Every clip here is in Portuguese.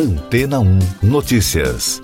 Antena 1 Notícias.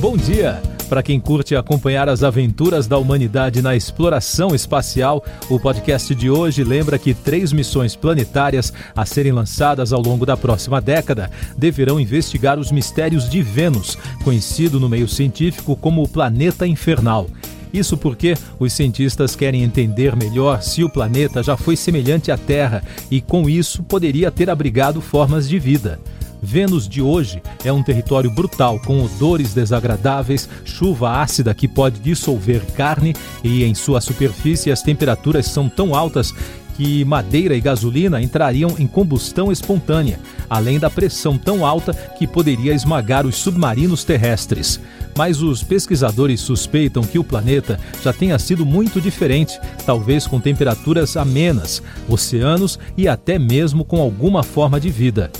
Bom dia! Para quem curte acompanhar as aventuras da humanidade na exploração espacial, o podcast de hoje lembra que três missões planetárias a serem lançadas ao longo da próxima década deverão investigar os mistérios de Vênus, conhecido no meio científico como o planeta infernal. Isso porque os cientistas querem entender melhor se o planeta já foi semelhante à Terra e, com isso, poderia ter abrigado formas de vida. Vênus de hoje é um território brutal, com odores desagradáveis, chuva ácida que pode dissolver carne e em sua superfície as temperaturas são tão altas que madeira e gasolina entrariam em combustão espontânea, além da pressão tão alta que poderia esmagar os submarinos terrestres. Mas os pesquisadores suspeitam que o planeta já tenha sido muito diferente, talvez com temperaturas amenas, oceanos e até mesmo com alguma forma de vida.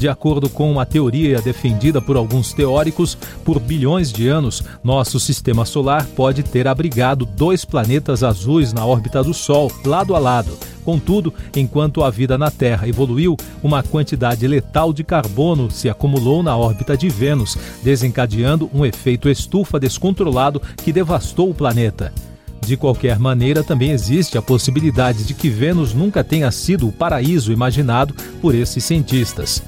De acordo com uma teoria defendida por alguns teóricos, por bilhões de anos, nosso sistema solar pode ter abrigado dois planetas azuis na órbita do Sol, lado a lado. Contudo, enquanto a vida na Terra evoluiu, uma quantidade letal de carbono se acumulou na órbita de Vênus, desencadeando um efeito estufa descontrolado que devastou o planeta. De qualquer maneira, também existe a possibilidade de que Vênus nunca tenha sido o paraíso imaginado por esses cientistas.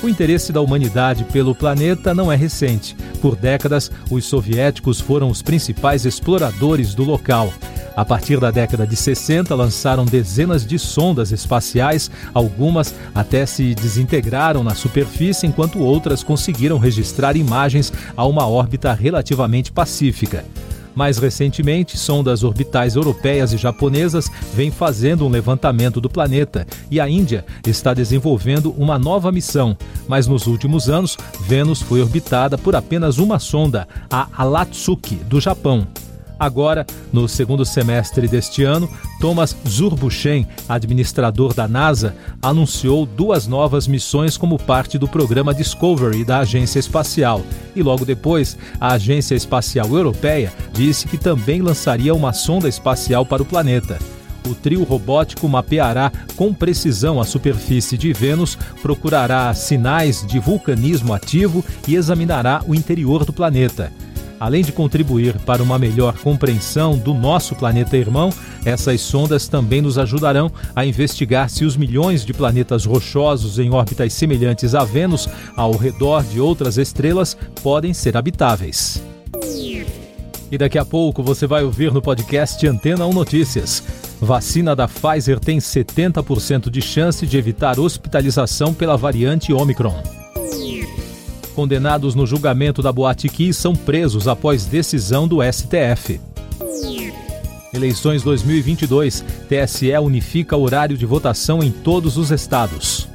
O interesse da humanidade pelo planeta não é recente. Por décadas, os soviéticos foram os principais exploradores do local. A partir da década de 60, lançaram dezenas de sondas espaciais, algumas até se desintegraram na superfície, enquanto outras conseguiram registrar imagens a uma órbita relativamente pacífica. Mais recentemente, sondas orbitais europeias e japonesas vêm fazendo um levantamento do planeta e a Índia está desenvolvendo uma nova missão. Mas nos últimos anos, Vênus foi orbitada por apenas uma sonda, a Alatsuki, do Japão. Agora, no segundo semestre deste ano, Thomas Zurbuchen, administrador da NASA, anunciou duas novas missões como parte do programa Discovery da Agência Espacial. E logo depois, a Agência Espacial Europeia disse que também lançaria uma sonda espacial para o planeta. O trio robótico mapeará com precisão a superfície de Vênus, procurará sinais de vulcanismo ativo e examinará o interior do planeta. Além de contribuir para uma melhor compreensão do nosso planeta irmão, essas sondas também nos ajudarão a investigar se os milhões de planetas rochosos em órbitas semelhantes a Vênus ao redor de outras estrelas podem ser habitáveis. E daqui a pouco você vai ouvir no podcast Antena 1 Notícias. Vacina da Pfizer tem 70% de chance de evitar hospitalização pela variante Omicron condenados no julgamento da Boate são presos após decisão do STF. Eleições 2022. TSE unifica horário de votação em todos os estados.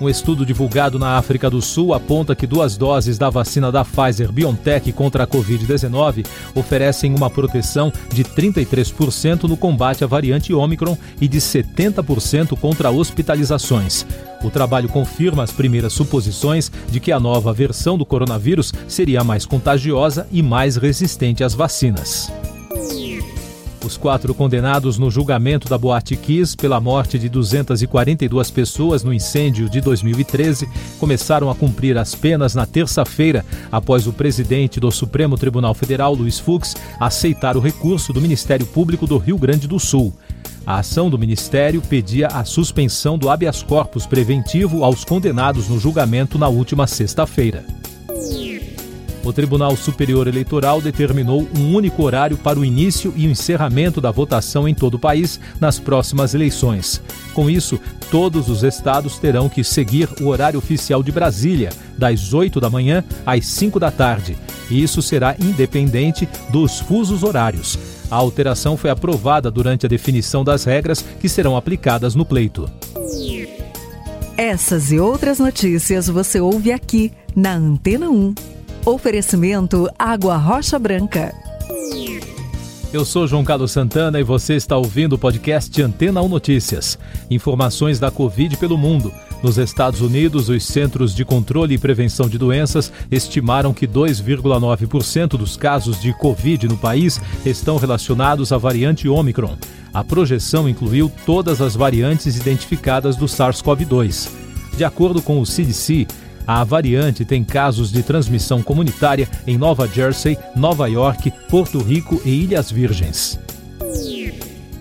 Um estudo divulgado na África do Sul aponta que duas doses da vacina da Pfizer BioNTech contra a Covid-19 oferecem uma proteção de 33% no combate à variante Omicron e de 70% contra hospitalizações. O trabalho confirma as primeiras suposições de que a nova versão do coronavírus seria mais contagiosa e mais resistente às vacinas. Os quatro condenados no julgamento da Boate Kiss pela morte de 242 pessoas no incêndio de 2013 começaram a cumprir as penas na terça-feira, após o presidente do Supremo Tribunal Federal, Luiz Fux, aceitar o recurso do Ministério Público do Rio Grande do Sul. A ação do Ministério pedia a suspensão do habeas corpus preventivo aos condenados no julgamento na última sexta-feira o Tribunal Superior Eleitoral determinou um único horário para o início e o encerramento da votação em todo o país nas próximas eleições. Com isso, todos os estados terão que seguir o horário oficial de Brasília, das 8 da manhã às 5 da tarde. E isso será independente dos fusos horários. A alteração foi aprovada durante a definição das regras que serão aplicadas no pleito. Essas e outras notícias você ouve aqui na Antena 1. Oferecimento Água Rocha Branca. Eu sou João Carlos Santana e você está ouvindo o podcast Antena 1 Notícias. Informações da Covid pelo mundo. Nos Estados Unidos, os Centros de Controle e Prevenção de Doenças estimaram que 2,9% dos casos de Covid no país estão relacionados à variante Omicron. A projeção incluiu todas as variantes identificadas do SARS-CoV-2. De acordo com o CDC, a variante tem casos de transmissão comunitária em Nova Jersey, Nova York, Porto Rico e Ilhas Virgens.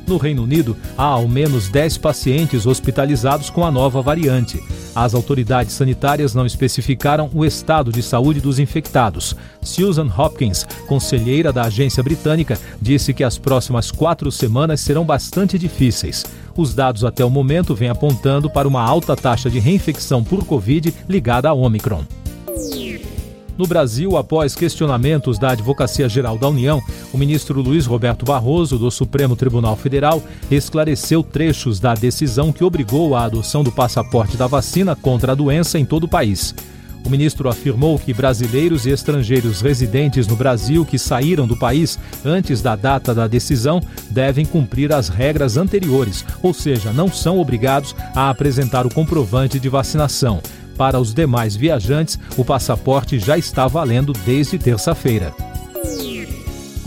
No Reino Unido, há ao menos 10 pacientes hospitalizados com a nova variante. As autoridades sanitárias não especificaram o estado de saúde dos infectados. Susan Hopkins, conselheira da agência britânica, disse que as próximas quatro semanas serão bastante difíceis. Os dados até o momento vêm apontando para uma alta taxa de reinfecção por Covid ligada à Omicron. No Brasil, após questionamentos da Advocacia Geral da União, o ministro Luiz Roberto Barroso, do Supremo Tribunal Federal, esclareceu trechos da decisão que obrigou a adoção do passaporte da vacina contra a doença em todo o país. O ministro afirmou que brasileiros e estrangeiros residentes no Brasil que saíram do país antes da data da decisão devem cumprir as regras anteriores, ou seja, não são obrigados a apresentar o comprovante de vacinação. Para os demais viajantes, o passaporte já está valendo desde terça-feira.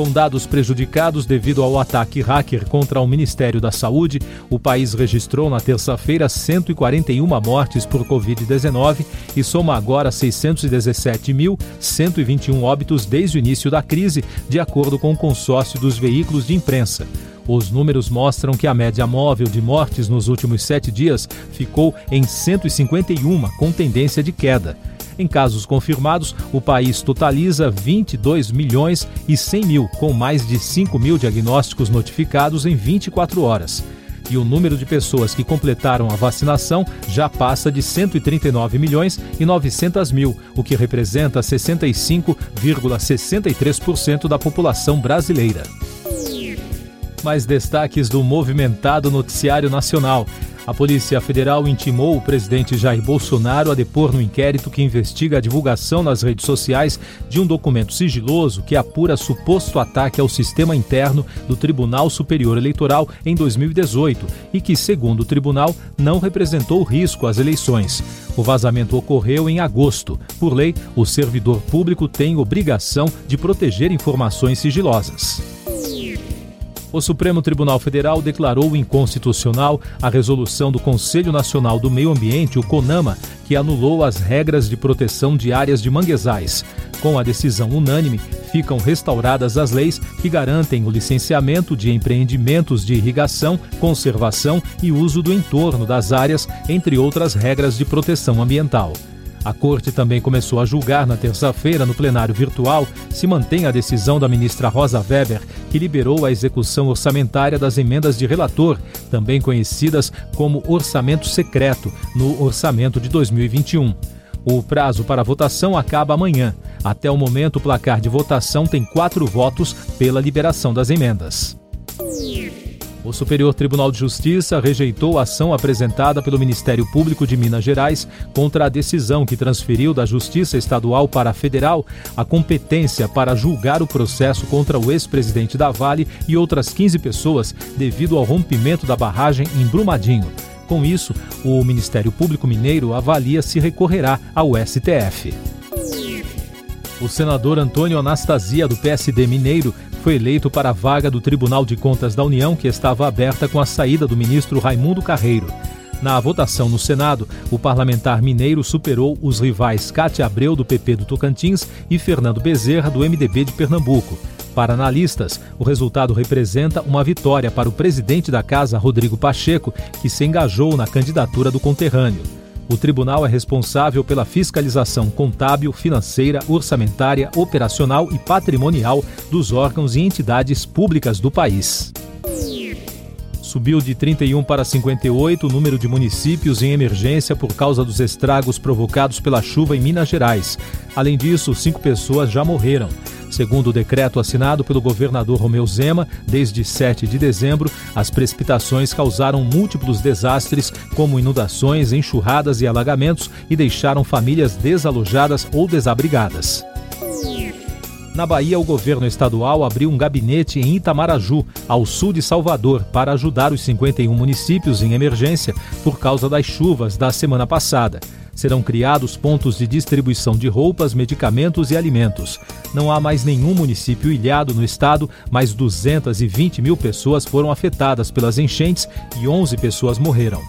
Com dados prejudicados devido ao ataque hacker contra o Ministério da Saúde, o país registrou na terça-feira 141 mortes por Covid-19 e soma agora 617.121 óbitos desde o início da crise, de acordo com o consórcio dos veículos de imprensa. Os números mostram que a média móvel de mortes nos últimos sete dias ficou em 151, com tendência de queda. Em casos confirmados, o país totaliza 22 milhões e 100 mil, com mais de 5 mil diagnósticos notificados em 24 horas. E o número de pessoas que completaram a vacinação já passa de 139 milhões e 900 mil, o que representa 65,63% da população brasileira mais destaques do movimentado noticiário nacional. A Polícia Federal intimou o presidente Jair Bolsonaro a depor no inquérito que investiga a divulgação nas redes sociais de um documento sigiloso que apura suposto ataque ao sistema interno do Tribunal Superior Eleitoral em 2018 e que, segundo o tribunal, não representou risco às eleições. O vazamento ocorreu em agosto. Por lei, o servidor público tem obrigação de proteger informações sigilosas o Supremo Tribunal Federal declarou inconstitucional a resolução do Conselho Nacional do Meio Ambiente, o CONAMA, que anulou as regras de proteção de áreas de manguezais. Com a decisão unânime, ficam restauradas as leis que garantem o licenciamento de empreendimentos de irrigação, conservação e uso do entorno das áreas, entre outras regras de proteção ambiental. A corte também começou a julgar na terça-feira, no plenário virtual, se mantém a decisão da ministra Rosa Weber, que liberou a execução orçamentária das emendas de relator, também conhecidas como orçamento secreto, no orçamento de 2021. O prazo para votação acaba amanhã. Até o momento, o placar de votação tem quatro votos pela liberação das emendas. O Superior Tribunal de Justiça rejeitou a ação apresentada pelo Ministério Público de Minas Gerais contra a decisão que transferiu da Justiça Estadual para a Federal a competência para julgar o processo contra o ex-presidente da Vale e outras 15 pessoas devido ao rompimento da barragem em Brumadinho. Com isso, o Ministério Público Mineiro avalia se recorrerá ao STF. O senador Antônio Anastasia, do PSD Mineiro, foi eleito para a vaga do Tribunal de Contas da União, que estava aberta com a saída do ministro Raimundo Carreiro. Na votação no Senado, o parlamentar mineiro superou os rivais Cátia Abreu, do PP do Tocantins, e Fernando Bezerra, do MDB de Pernambuco. Para analistas, o resultado representa uma vitória para o presidente da casa, Rodrigo Pacheco, que se engajou na candidatura do conterrâneo. O tribunal é responsável pela fiscalização contábil, financeira, orçamentária, operacional e patrimonial dos órgãos e entidades públicas do país. Subiu de 31 para 58 o número de municípios em emergência por causa dos estragos provocados pela chuva em Minas Gerais. Além disso, cinco pessoas já morreram. Segundo o decreto assinado pelo governador Romeu Zema, desde 7 de dezembro, as precipitações causaram múltiplos desastres, como inundações, enxurradas e alagamentos, e deixaram famílias desalojadas ou desabrigadas. Na Bahia, o governo estadual abriu um gabinete em Itamaraju, ao sul de Salvador, para ajudar os 51 municípios em emergência por causa das chuvas da semana passada. Serão criados pontos de distribuição de roupas, medicamentos e alimentos. Não há mais nenhum município ilhado no estado, mas 220 mil pessoas foram afetadas pelas enchentes e 11 pessoas morreram.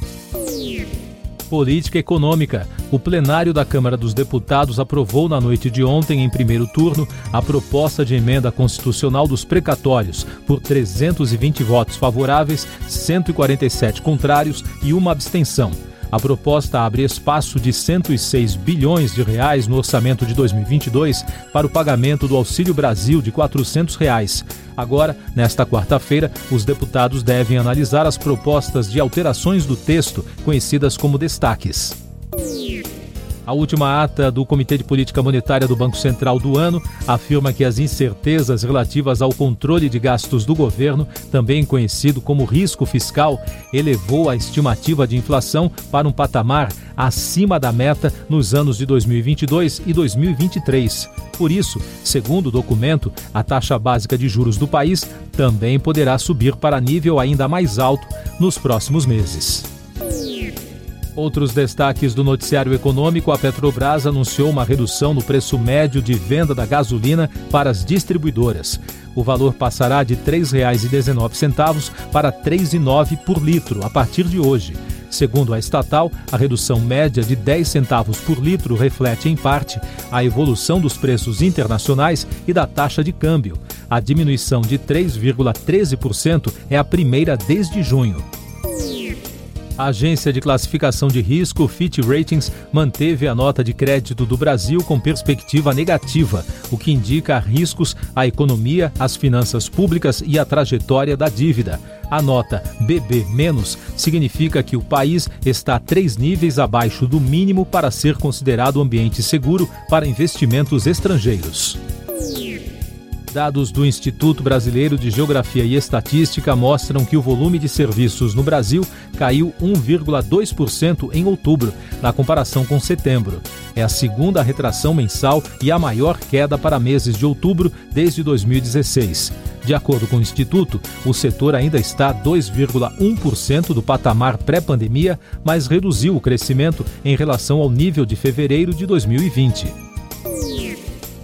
Política Econômica. O plenário da Câmara dos Deputados aprovou na noite de ontem, em primeiro turno, a proposta de emenda constitucional dos precatórios, por 320 votos favoráveis, 147 contrários e uma abstenção. A proposta abre espaço de 106 bilhões de reais no orçamento de 2022 para o pagamento do Auxílio Brasil de 400 reais. Agora, nesta quarta-feira, os deputados devem analisar as propostas de alterações do texto, conhecidas como destaques. A última ata do Comitê de Política Monetária do Banco Central do ano afirma que as incertezas relativas ao controle de gastos do governo, também conhecido como risco fiscal, elevou a estimativa de inflação para um patamar acima da meta nos anos de 2022 e 2023. Por isso, segundo o documento, a taxa básica de juros do país também poderá subir para nível ainda mais alto nos próximos meses. Outros destaques do noticiário econômico: a Petrobras anunciou uma redução no preço médio de venda da gasolina para as distribuidoras. O valor passará de R$ 3,19 para R$ 3,09 por litro a partir de hoje. Segundo a estatal, a redução média de 10 centavos por litro reflete, em parte, a evolução dos preços internacionais e da taxa de câmbio. A diminuição de 3,13% é a primeira desde junho. A agência de classificação de risco Fitch Ratings manteve a nota de crédito do Brasil com perspectiva negativa, o que indica riscos à economia, às finanças públicas e à trajetória da dívida. A nota BB- significa que o país está três níveis abaixo do mínimo para ser considerado ambiente seguro para investimentos estrangeiros. Dados do Instituto Brasileiro de Geografia e Estatística mostram que o volume de serviços no Brasil caiu 1,2% em outubro, na comparação com setembro. É a segunda retração mensal e a maior queda para meses de outubro desde 2016. De acordo com o Instituto, o setor ainda está 2,1% do patamar pré-pandemia, mas reduziu o crescimento em relação ao nível de fevereiro de 2020.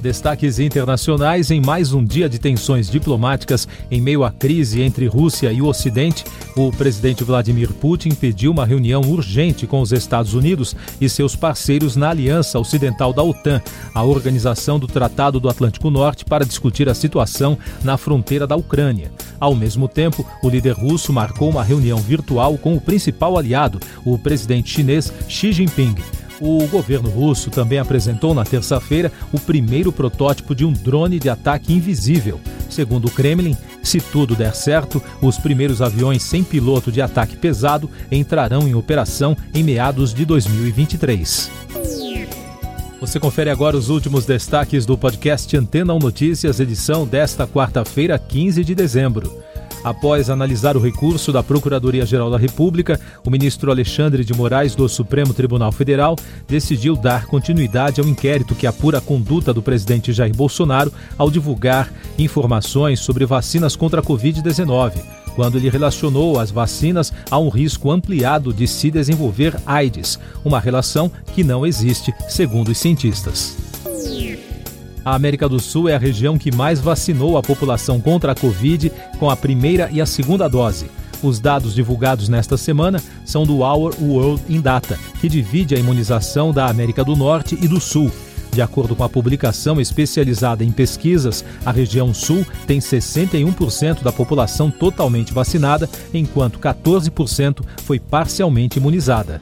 Destaques internacionais em mais um dia de tensões diplomáticas em meio à crise entre Rússia e o Ocidente. O presidente Vladimir Putin pediu uma reunião urgente com os Estados Unidos e seus parceiros na Aliança Ocidental da OTAN, a organização do Tratado do Atlântico Norte, para discutir a situação na fronteira da Ucrânia. Ao mesmo tempo, o líder russo marcou uma reunião virtual com o principal aliado, o presidente chinês Xi Jinping. O governo russo também apresentou na terça-feira o primeiro protótipo de um drone de ataque invisível. Segundo o Kremlin, se tudo der certo, os primeiros aviões sem piloto de ataque pesado entrarão em operação em meados de 2023. Você confere agora os últimos destaques do podcast Antena 1 Notícias, edição desta quarta-feira, 15 de dezembro. Após analisar o recurso da Procuradoria-Geral da República, o ministro Alexandre de Moraes do Supremo Tribunal Federal decidiu dar continuidade ao inquérito que apura a conduta do presidente Jair Bolsonaro ao divulgar informações sobre vacinas contra a Covid-19 quando ele relacionou as vacinas a um risco ampliado de se desenvolver AIDS, uma relação que não existe, segundo os cientistas. A América do Sul é a região que mais vacinou a população contra a Covid com a primeira e a segunda dose. Os dados divulgados nesta semana são do Our World in Data, que divide a imunização da América do Norte e do Sul. De acordo com a publicação especializada em pesquisas, a região sul tem 61% da população totalmente vacinada, enquanto 14% foi parcialmente imunizada.